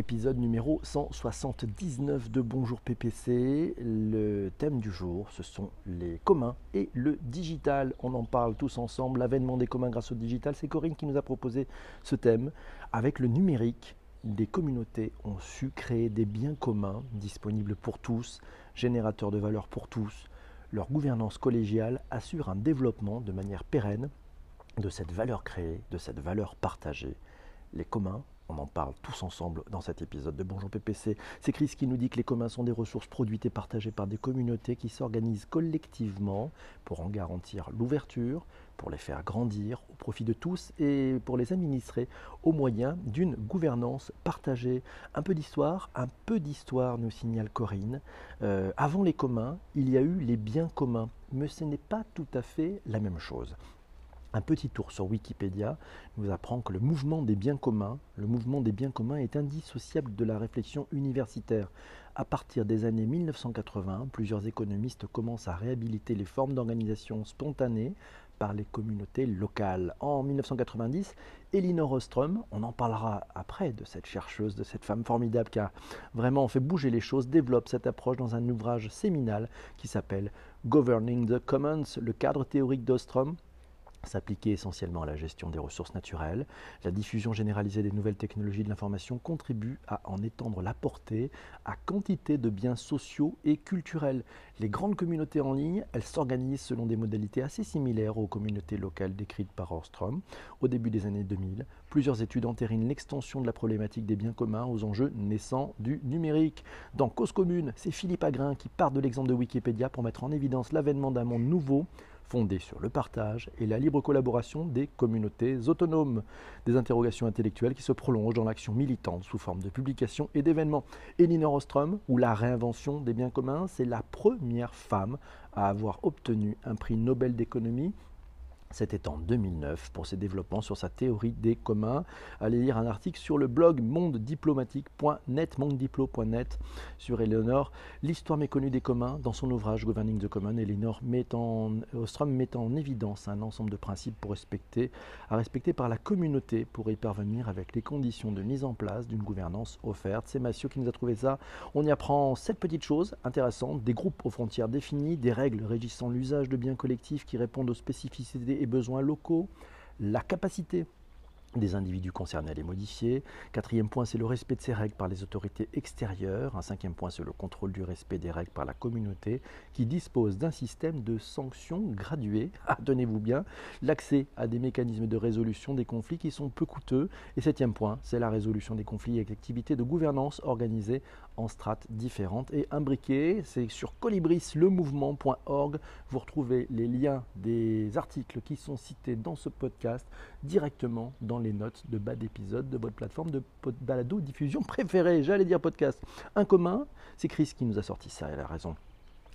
épisode numéro 179 de Bonjour PPC. Le thème du jour, ce sont les communs et le digital. On en parle tous ensemble. L'avènement des communs grâce au digital, c'est Corinne qui nous a proposé ce thème. Avec le numérique, des communautés ont su créer des biens communs disponibles pour tous, générateurs de valeur pour tous. Leur gouvernance collégiale assure un développement de manière pérenne de cette valeur créée, de cette valeur partagée. Les communs on en parle tous ensemble dans cet épisode de Bonjour PPC. C'est Chris qui nous dit que les communs sont des ressources produites et partagées par des communautés qui s'organisent collectivement pour en garantir l'ouverture, pour les faire grandir au profit de tous et pour les administrer au moyen d'une gouvernance partagée. Un peu d'histoire, un peu d'histoire nous signale Corinne. Euh, avant les communs, il y a eu les biens communs, mais ce n'est pas tout à fait la même chose. Un petit tour sur Wikipédia nous apprend que le mouvement des biens communs, le mouvement des biens communs est indissociable de la réflexion universitaire. À partir des années 1980, plusieurs économistes commencent à réhabiliter les formes d'organisation spontanées par les communautés locales. En 1990, Elinor Ostrom, on en parlera après de cette chercheuse, de cette femme formidable qui a vraiment fait bouger les choses, développe cette approche dans un ouvrage séminal qui s'appelle Governing the Commons, le cadre théorique d'Ostrom s'appliquer essentiellement à la gestion des ressources naturelles. La diffusion généralisée des nouvelles technologies de l'information contribue à en étendre la portée à quantité de biens sociaux et culturels. Les grandes communautés en ligne, elles s'organisent selon des modalités assez similaires aux communautés locales décrites par Orstrom. Au début des années 2000, plusieurs études entérinent l'extension de la problématique des biens communs aux enjeux naissants du numérique. Dans Cause commune, c'est Philippe Agrin qui part de l'exemple de Wikipédia pour mettre en évidence l'avènement d'un monde nouveau fondée sur le partage et la libre collaboration des communautés autonomes. Des interrogations intellectuelles qui se prolongent dans l'action militante sous forme de publications et d'événements. Elinor Ostrom, ou la réinvention des biens communs, c'est la première femme à avoir obtenu un prix Nobel d'économie c'était en 2009 pour ses développements sur sa théorie des communs. Allez lire un article sur le blog mondediplomatique.net, mondediplo.net sur Eleanor. L'histoire méconnue des communs dans son ouvrage Governing the Common. Eleanor met en, Ostrom met en évidence un ensemble de principes respecter, à respecter par la communauté pour y parvenir avec les conditions de mise en place d'une gouvernance offerte. C'est Massio qui nous a trouvé ça. On y apprend sept petites choses intéressantes, des groupes aux frontières définies, des règles régissant l'usage de biens collectifs qui répondent aux spécificités et besoins locaux, la capacité des individus concernés à les modifier. Quatrième point, c'est le respect de ces règles par les autorités extérieures. Un cinquième point, c'est le contrôle du respect des règles par la communauté qui dispose d'un système de sanctions graduées. Ah, tenez-vous bien, l'accès à des mécanismes de résolution des conflits qui sont peu coûteux. Et septième point, c'est la résolution des conflits avec l'activité de gouvernance organisée en strates différentes et imbriquées. C'est sur colibrislemouvement.org. Vous retrouvez les liens des articles qui sont cités dans ce podcast directement dans les notes de bas d'épisode de votre plateforme de balado diffusion préférée. J'allais dire podcast. Un commun, c'est Chris qui nous a sorti ça, elle a raison.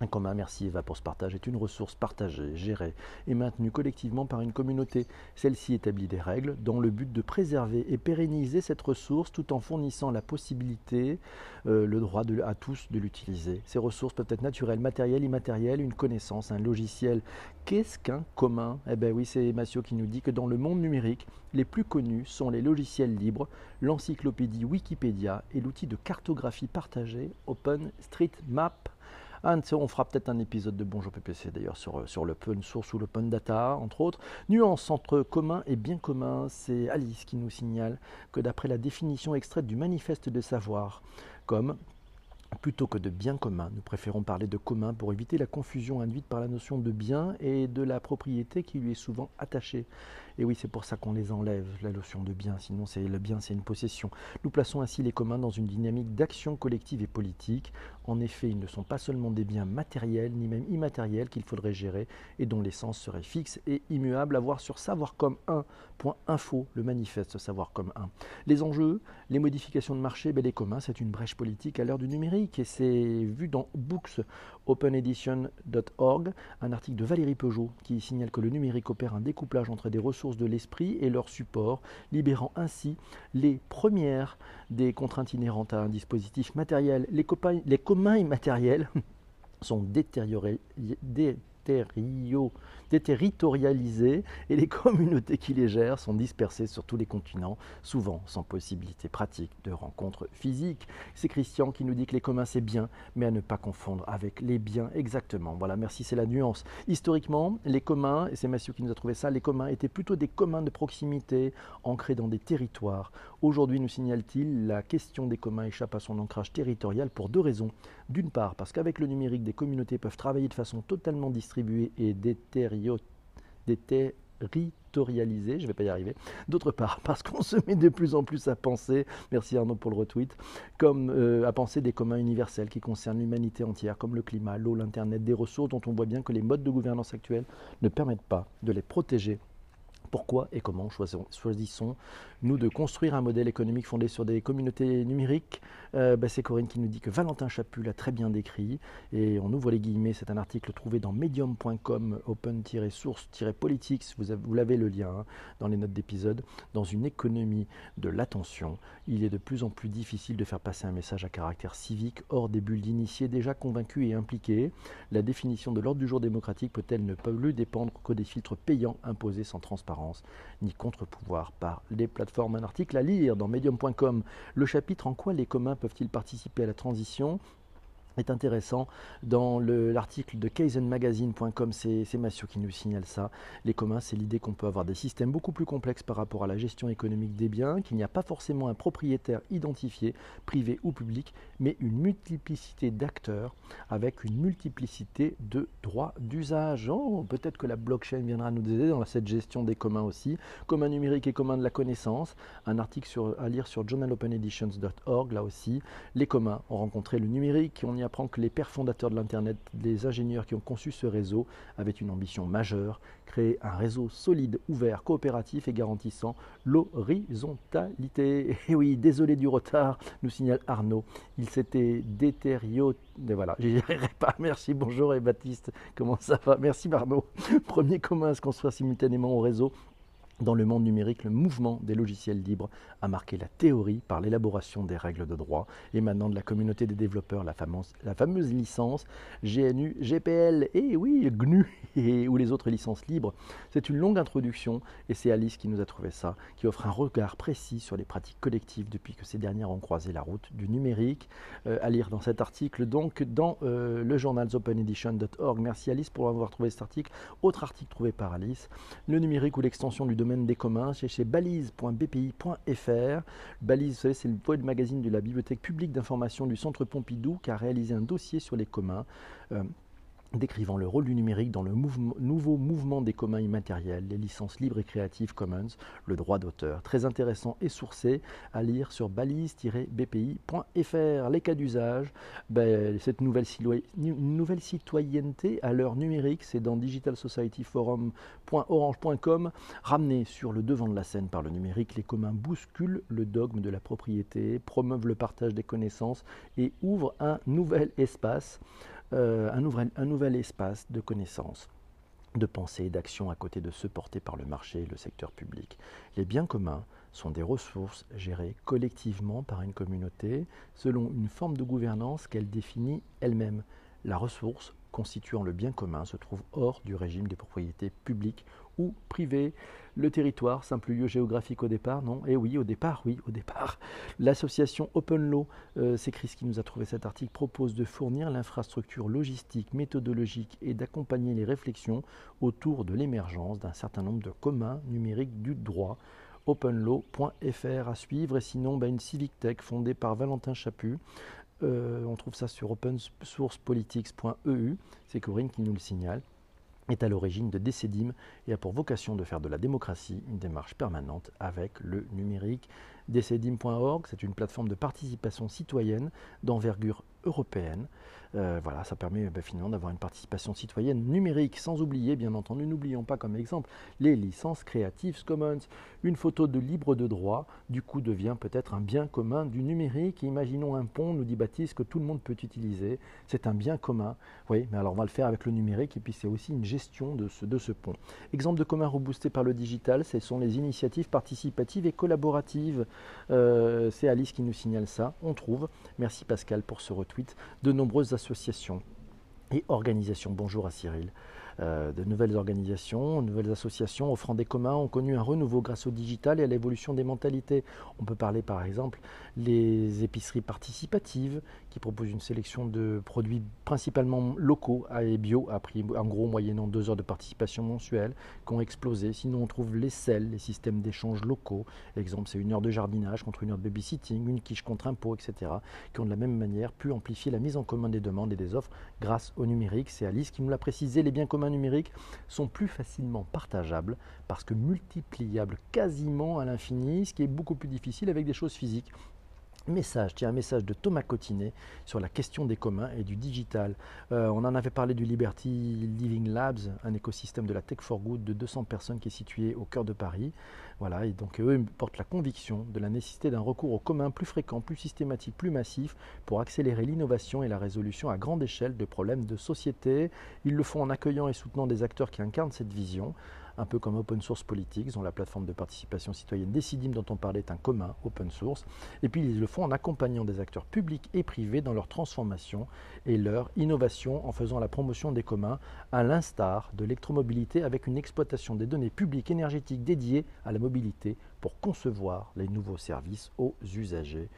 Un commun, merci Eva pour ce partage, est une ressource partagée, gérée et maintenue collectivement par une communauté. Celle-ci établit des règles dans le but de préserver et pérenniser cette ressource tout en fournissant la possibilité, euh, le droit à tous de l'utiliser. Ces ressources peuvent être naturelles, matérielles, immatérielles, une connaissance, un logiciel. Qu'est-ce qu'un commun? Eh bien oui, c'est Massio qui nous dit que dans le monde numérique, les plus connus sont les logiciels libres, l'encyclopédie Wikipédia et l'outil de cartographie partagée OpenStreetMap on fera peut-être un épisode de Bonjour PPC d'ailleurs sur, sur l'open source ou l'open data, entre autres. Nuance entre commun et bien commun, c'est Alice qui nous signale que d'après la définition extraite du manifeste de savoir, comme Plutôt que de bien commun, nous préférons parler de commun pour éviter la confusion induite par la notion de bien et de la propriété qui lui est souvent attachée. Et oui, c'est pour ça qu'on les enlève, la notion de bien, sinon c'est le bien, c'est une possession. Nous plaçons ainsi les communs dans une dynamique d'action collective et politique. En effet, ils ne sont pas seulement des biens matériels, ni même immatériels qu'il faudrait gérer et dont l'essence serait fixe et immuable à voir sur savoir comme 1.info, le manifeste savoir comme 1. Les enjeux, les modifications de marché, ben les communs, c'est une brèche politique à l'heure du numérique et c'est vu dans booksopenedition.org, un article de Valérie Peugeot qui signale que le numérique opère un découplage entre des ressources de l'esprit et leur support, libérant ainsi les premières des contraintes inhérentes à un dispositif matériel. Les, communs immatériels sont détériorés, déterritorialisées et les communautés qui les gèrent sont dispersées sur tous les continents, souvent sans possibilité pratique de rencontres physiques. C'est Christian qui nous dit que les communs c'est bien, mais à ne pas confondre avec les biens exactement. Voilà, merci, c'est la nuance. Historiquement, les communs, et c'est Mathieu qui nous a trouvé ça, les communs étaient plutôt des communs de proximité ancrés dans des territoires. Aujourd'hui, nous signale-t-il, la question des communs échappe à son ancrage territorial pour deux raisons. D'une part, parce qu'avec le numérique, des communautés peuvent travailler de façon totalement distribuée et déterritorialisée, je ne vais pas y arriver. D'autre part, parce qu'on se met de plus en plus à penser, merci Arnaud pour le retweet, comme euh, à penser des communs universels qui concernent l'humanité entière, comme le climat, l'eau, l'Internet, des ressources dont on voit bien que les modes de gouvernance actuels ne permettent pas de les protéger pourquoi et comment choisissons-nous de construire un modèle économique fondé sur des communautés numériques euh, bah, C'est Corinne qui nous dit que Valentin Chaput l'a très bien décrit. Et on ouvre les guillemets, c'est un article trouvé dans medium.com, open-source-politics, vous, l'avez le lien hein, dans les notes d'épisode. Dans une économie de l'attention, il est de plus en plus difficile de faire passer un message à caractère civique hors des bulles d'initiés déjà convaincus et impliqués. La définition de l'ordre du jour démocratique peut-elle ne pas plus dépendre que des filtres payants imposés sans transparence? Ni contre-pouvoir par les plateformes. Un article à lire dans medium.com. Le chapitre En quoi les communs peuvent-ils participer à la transition? Est intéressant. Dans l'article de kaizenmagazine.com, c'est Mathieu qui nous signale ça. Les communs, c'est l'idée qu'on peut avoir des systèmes beaucoup plus complexes par rapport à la gestion économique des biens, qu'il n'y a pas forcément un propriétaire identifié, privé ou public, mais une multiplicité d'acteurs avec une multiplicité de droits d'usage. Oh, Peut-être que la blockchain viendra nous aider dans cette gestion des communs aussi. Commun numérique et commun de la connaissance. Un article sur, à lire sur journalopeneditions.org, là aussi. Les communs ont rencontré le numérique, on y a apprend que les pères fondateurs de l'Internet, les ingénieurs qui ont conçu ce réseau, avaient une ambition majeure, créer un réseau solide, ouvert, coopératif et garantissant l'horizontalité. Et oui, désolé du retard, nous signale Arnaud. Il s'était détérioré. Voilà, j'y arriverai pas. Merci, bonjour et Baptiste, comment ça va? Merci Arnaud. Premier commun à se construire simultanément au réseau? Dans le monde numérique, le mouvement des logiciels libres a marqué la théorie par l'élaboration des règles de droit émanant de la communauté des développeurs, la fameuse, licence GNU, GPL, et oui, GNU, et, ou les autres licences libres. C'est une longue introduction, et c'est Alice qui nous a trouvé ça, qui offre un regard précis sur les pratiques collectives depuis que ces dernières ont croisé la route du numérique. Euh, à lire dans cet article, donc dans euh, le journal openedition.org. Merci Alice pour avoir trouvé cet article. Autre article trouvé par Alice, le numérique ou l'extension du domaine des communs, c'est chez balise.bpi.fr. Balise, c'est le web magazine de la Bibliothèque publique d'information du Centre Pompidou qui a réalisé un dossier sur les communs. Euh, décrivant le rôle du numérique dans le nouveau mouvement des communs immatériels, les licences libres et creative commons, le droit d'auteur. Très intéressant et sourcé à lire sur balise-bpi.fr. Les cas d'usage, ben, cette nouvelle, nouvelle, citoyenneté à l'heure numérique, c'est dans digitalsocietyforum.orange.com. Ramené sur le devant de la scène par le numérique, les communs bousculent le dogme de la propriété, promeuvent le partage des connaissances et ouvrent un nouvel espace euh, un, nouvel, un nouvel espace de connaissances de pensée et d'action à côté de ceux portés par le marché et le secteur public. Les biens communs sont des ressources gérées collectivement par une communauté selon une forme de gouvernance qu'elle définit elle-même. La ressource constituant le bien commun se trouve hors du régime des propriétés publiques ou privées. Le territoire, simple lieu géographique au départ, non? Eh oui, au départ, oui, au départ. L'association Open Law, euh, c'est Chris qui nous a trouvé cet article, propose de fournir l'infrastructure logistique, méthodologique et d'accompagner les réflexions autour de l'émergence d'un certain nombre de communs numériques du droit openlaw.fr à suivre et sinon bah, une civic tech fondée par Valentin Chaput. Euh, on trouve ça sur opensourcepolitics.eu, c'est Corinne qui nous le signale est à l'origine de Décédim et a pour vocation de faire de la démocratie une démarche permanente avec le numérique. Décédim.org, c'est une plateforme de participation citoyenne d'envergure européenne. Euh, voilà, ça permet ben, finalement d'avoir une participation citoyenne numérique, sans oublier, bien entendu, n'oublions pas comme exemple les licences Creative Commons. Une photo de libre de droit, du coup, devient peut-être un bien commun du numérique. Imaginons un pont, nous dit Baptiste, que tout le monde peut utiliser. C'est un bien commun. Oui, mais alors on va le faire avec le numérique et puis c'est aussi une gestion de ce, pont. Exemple de commun reboosté par le digital, ce sont les initiatives participatives et collaboratives. Euh, c'est Alice qui nous signale ça. On trouve, merci Pascal pour ce retweet, de nombreuses associations et organisations. Bonjour à Cyril. Euh, de nouvelles organisations, de nouvelles associations offrant des communs ont connu un renouveau grâce au digital et à l'évolution des mentalités. On peut parler par exemple les épiceries participatives qui proposent une sélection de produits principalement locaux et bio à prix en gros moyennant deux heures de participation mensuelle qui ont explosé. Sinon on trouve les selles, les systèmes d'échange locaux. Exemple c'est une heure de jardinage contre une heure de babysitting, une quiche contre impôt, etc. qui ont de la même manière pu amplifier la mise en commun des demandes et des offres grâce au numérique. C'est Alice qui nous l'a précisé, les biens communs numériques sont plus facilement partageables parce que multipliables quasiment à l'infini, ce qui est beaucoup plus difficile avec des choses physiques. Message, tiens, un message de Thomas Cotinet sur la question des communs et du digital. Euh, on en avait parlé du Liberty Living Labs, un écosystème de la Tech for Good de 200 personnes qui est situé au cœur de Paris. Voilà, et donc eux portent la conviction de la nécessité d'un recours au commun plus fréquent, plus systématique, plus massif pour accélérer l'innovation et la résolution à grande échelle de problèmes de société. Ils le font en accueillant et soutenant des acteurs qui incarnent cette vision un peu comme Open Source Politics, dont la plateforme de participation citoyenne Decidim dont on parlait est un commun open source. Et puis ils le font en accompagnant des acteurs publics et privés dans leur transformation et leur innovation en faisant la promotion des communs, à l'instar de l'électromobilité avec une exploitation des données publiques énergétiques dédiées à la mobilité pour concevoir les nouveaux services aux usagers.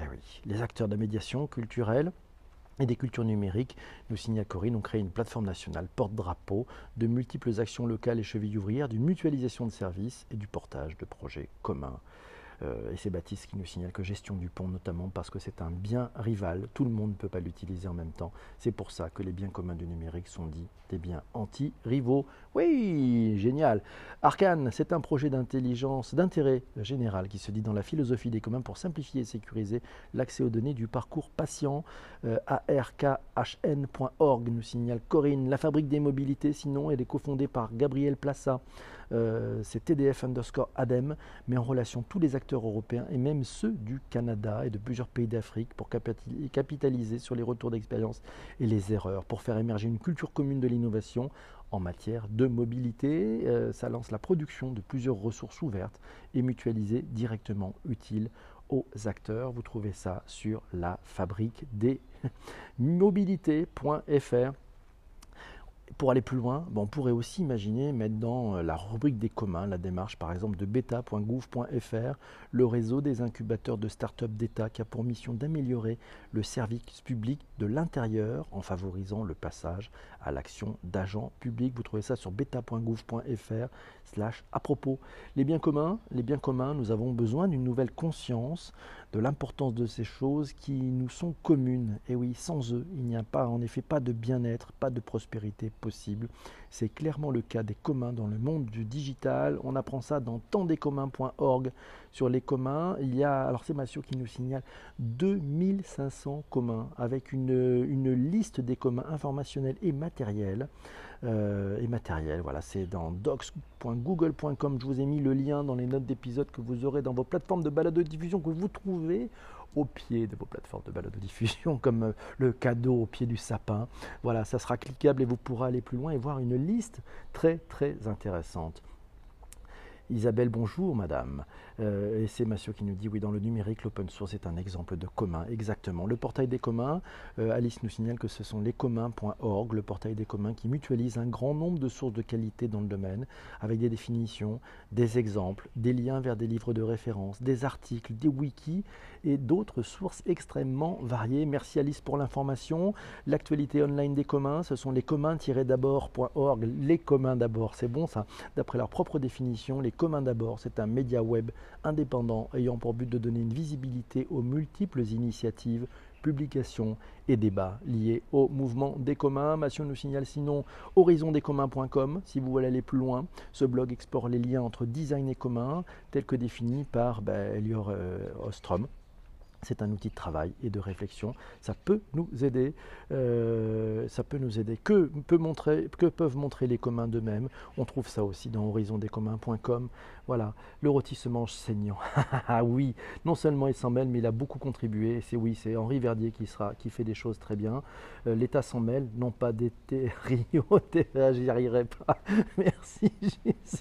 Eh les acteurs de la médiation culturelle et des cultures numériques, nous signale Corinne, ont créé une plateforme nationale porte-drapeau de multiples actions locales et chevilles ouvrières, d'une mutualisation de services et du portage de projets communs. Euh, et c'est Baptiste qui nous signale que gestion du pont, notamment parce que c'est un bien rival, tout le monde ne peut pas l'utiliser en même temps. C'est pour ça que les biens communs du numérique sont dits des biens anti-rivaux. Oui, génial. Arcane, c'est un projet d'intelligence, d'intérêt général qui se dit dans la philosophie des communs pour simplifier et sécuriser l'accès aux données du parcours patient. Euh, ARKHN.org nous signale Corinne. La fabrique des mobilités, sinon, elle est cofondée par Gabriel Plassa. Euh, c'est TDF underscore ADEM, met en relation tous les acteurs européens et même ceux du Canada et de plusieurs pays d'Afrique pour capitaliser sur les retours d'expérience et les erreurs, pour faire émerger une culture commune de l'innovation en matière de mobilité. Euh, ça lance la production de plusieurs ressources ouvertes et mutualisées directement utiles aux acteurs. Vous trouvez ça sur la fabrique des mobilités.fr. Pour aller plus loin, on pourrait aussi imaginer mettre dans euh, la rubrique des communs la démarche par exemple de beta.gouv.fr, le réseau des incubateurs de start-up d'État qui a pour mission d'améliorer le service public de l'intérieur en favorisant le passage à l'action d'agents publics. Vous trouvez ça sur beta.gouv.fr slash à propos. Les biens communs, les biens communs, nous avons besoin d'une nouvelle conscience de l'importance de ces choses qui nous sont communes. Et oui, sans eux, il n'y a pas en effet pas de bien-être, pas de prospérité possible. C'est clairement le cas des communs dans le monde du digital. On apprend ça dans tantdescommuns.org. Sur les communs, il y a, alors c'est Mathieu qui nous signale, 2500 communs avec une, une liste des communs informationnels et matériels. Euh, et matériels, voilà, c'est dans docs.google.com. Je vous ai mis le lien dans les notes d'épisode que vous aurez dans vos plateformes de balade de diffusion que vous trouvez au pied de vos plateformes de balade de diffusion, comme euh, le cadeau au pied du sapin. Voilà, ça sera cliquable et vous pourrez aller plus loin et voir une liste très très intéressante. Isabelle, bonjour madame. Euh, et c'est Mathieu qui nous dit oui, dans le numérique, l'open source est un exemple de commun. Exactement. Le portail des communs, euh, Alice nous signale que ce sont lescommuns.org, le portail des communs qui mutualise un grand nombre de sources de qualité dans le domaine, avec des définitions, des exemples, des liens vers des livres de référence, des articles, des wikis et d'autres sources extrêmement variées. Merci Alice pour l'information. L'actualité online des communs, ce sont les communs-d'abord.org. Les communs d'abord, c'est bon ça. D'après leur propre définition, les communs d'abord, c'est un média web indépendant ayant pour but de donner une visibilité aux multiples initiatives publications et débats liés au mouvement des communs. Mathieu nous signale sinon horizondescommuns.com si vous voulez aller plus loin. Ce blog explore les liens entre design et commun tels que définis par ben, Elior euh, Ostrom. C'est un outil de travail et de réflexion. Ça peut nous aider. Euh, ça peut nous aider. Que, peut montrer, que peuvent montrer les communs d'eux-mêmes On trouve ça aussi dans horizondescommuns.com. Voilà, le rôti se mange saignant. ah oui, non seulement il s'en mêle, mais il a beaucoup contribué. C'est oui, c'est Henri Verdier qui, sera, qui fait des choses très bien. Euh, L'État s'en mêle, non pas d'été, Rio, j'y arriverai pas. Merci,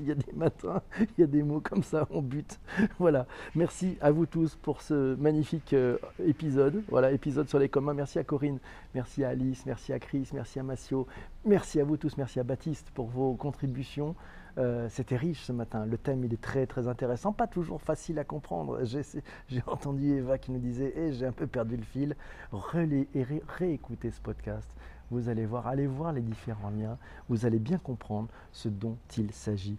il y a des matins, il y a des mots comme ça, on bute. Voilà, merci à vous tous pour ce magnifique euh, épisode. Voilà, épisode sur les communs. Merci à Corinne, merci à Alice, merci à Chris, merci à Massio, merci à vous tous, merci à Baptiste pour vos contributions. Euh, c'était riche ce matin. Le thème, il est très très intéressant, pas toujours facile à comprendre. J'ai entendu Eva qui nous disait hey, j'ai un peu perdu le fil. Relais et réécoutez ce podcast. Vous allez voir, allez voir les différents liens. Vous allez bien comprendre ce dont il s'agit.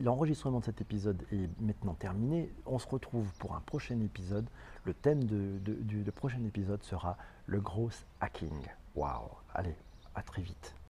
L'enregistrement de cet épisode est maintenant terminé. On se retrouve pour un prochain épisode. Le thème du prochain épisode sera le gros hacking. Waouh Allez, à très vite.